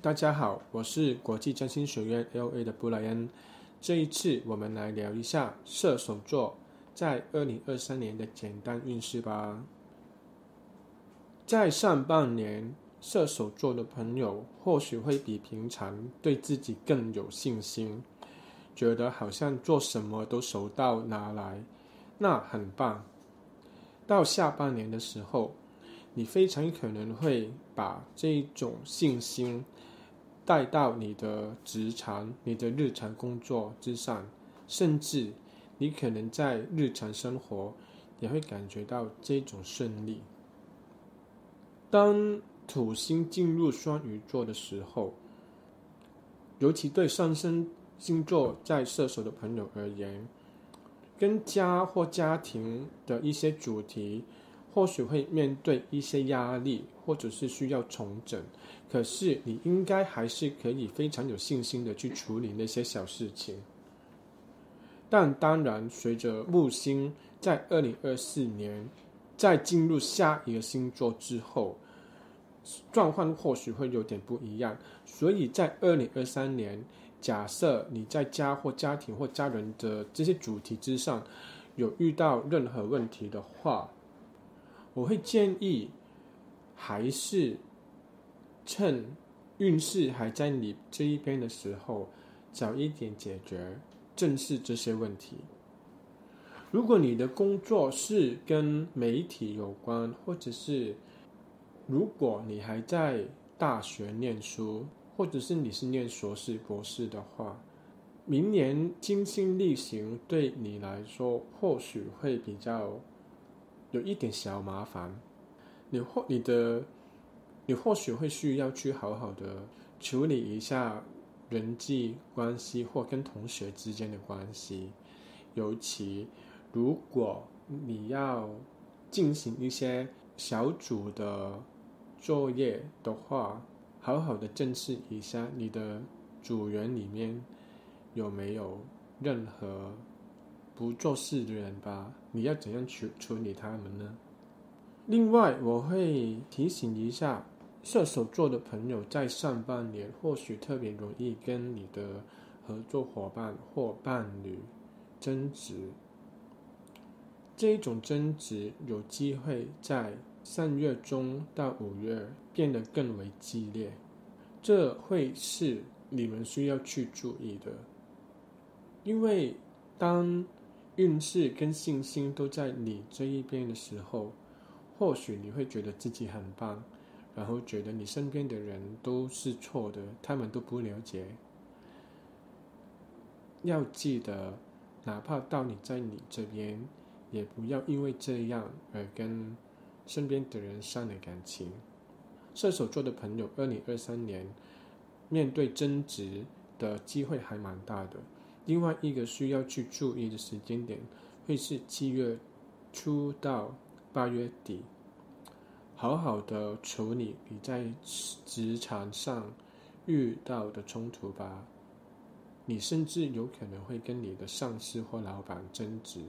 大家好，我是国际占星学院 LA 的布莱恩。这一次，我们来聊一下射手座在二零二三年的简单运势吧。在上半年，射手座的朋友或许会比平常对自己更有信心，觉得好像做什么都手到拿来，那很棒。到下半年的时候，你非常可能会把这种信心带到你的职场、你的日常工作之上，甚至你可能在日常生活也会感觉到这种顺利。当土星进入双鱼座的时候，尤其对上升星座在射手的朋友而言，跟家或家庭的一些主题，或许会面对一些压力，或者是需要重整。可是你应该还是可以非常有信心的去处理那些小事情。但当然，随着木星在二零二四年在进入下一个星座之后，状况或许会有点不一样。所以在二零二三年，假设你在家或家庭或家人的这些主题之上有遇到任何问题的话，我会建议还是趁运势还在你这一边的时候，早一点解决、正视这些问题。如果你的工作是跟媒体有关，或者是如果你还在大学念书，或者是你是念硕士、博士的话，明年金星逆行对你来说或许会比较有一点小麻烦。你或你的，你或许会需要去好好的处理一下人际关系或跟同学之间的关系，尤其如果你要进行一些小组的作业的话。好好的正视一下你的组员里面有没有任何不做事的人吧？你要怎样去处理他们呢？另外，我会提醒一下射手座的朋友，在上半年或许特别容易跟你的合作伙伴或伴侣争执。这种争执有机会在三月中到五月变得更为激烈，这会是你们需要去注意的。因为当运势跟信心都在你这一边的时候，或许你会觉得自己很棒，然后觉得你身边的人都是错的，他们都不了解。要记得，哪怕到你在你这边，也不要因为这样而跟。身边的人伤了感情，射手座的朋友，二零二三年面对争执的机会还蛮大的。另外一个需要去注意的时间点，会是七月初到八月底，好好的处理你在职场上遇到的冲突吧。你甚至有可能会跟你的上司或老板争执。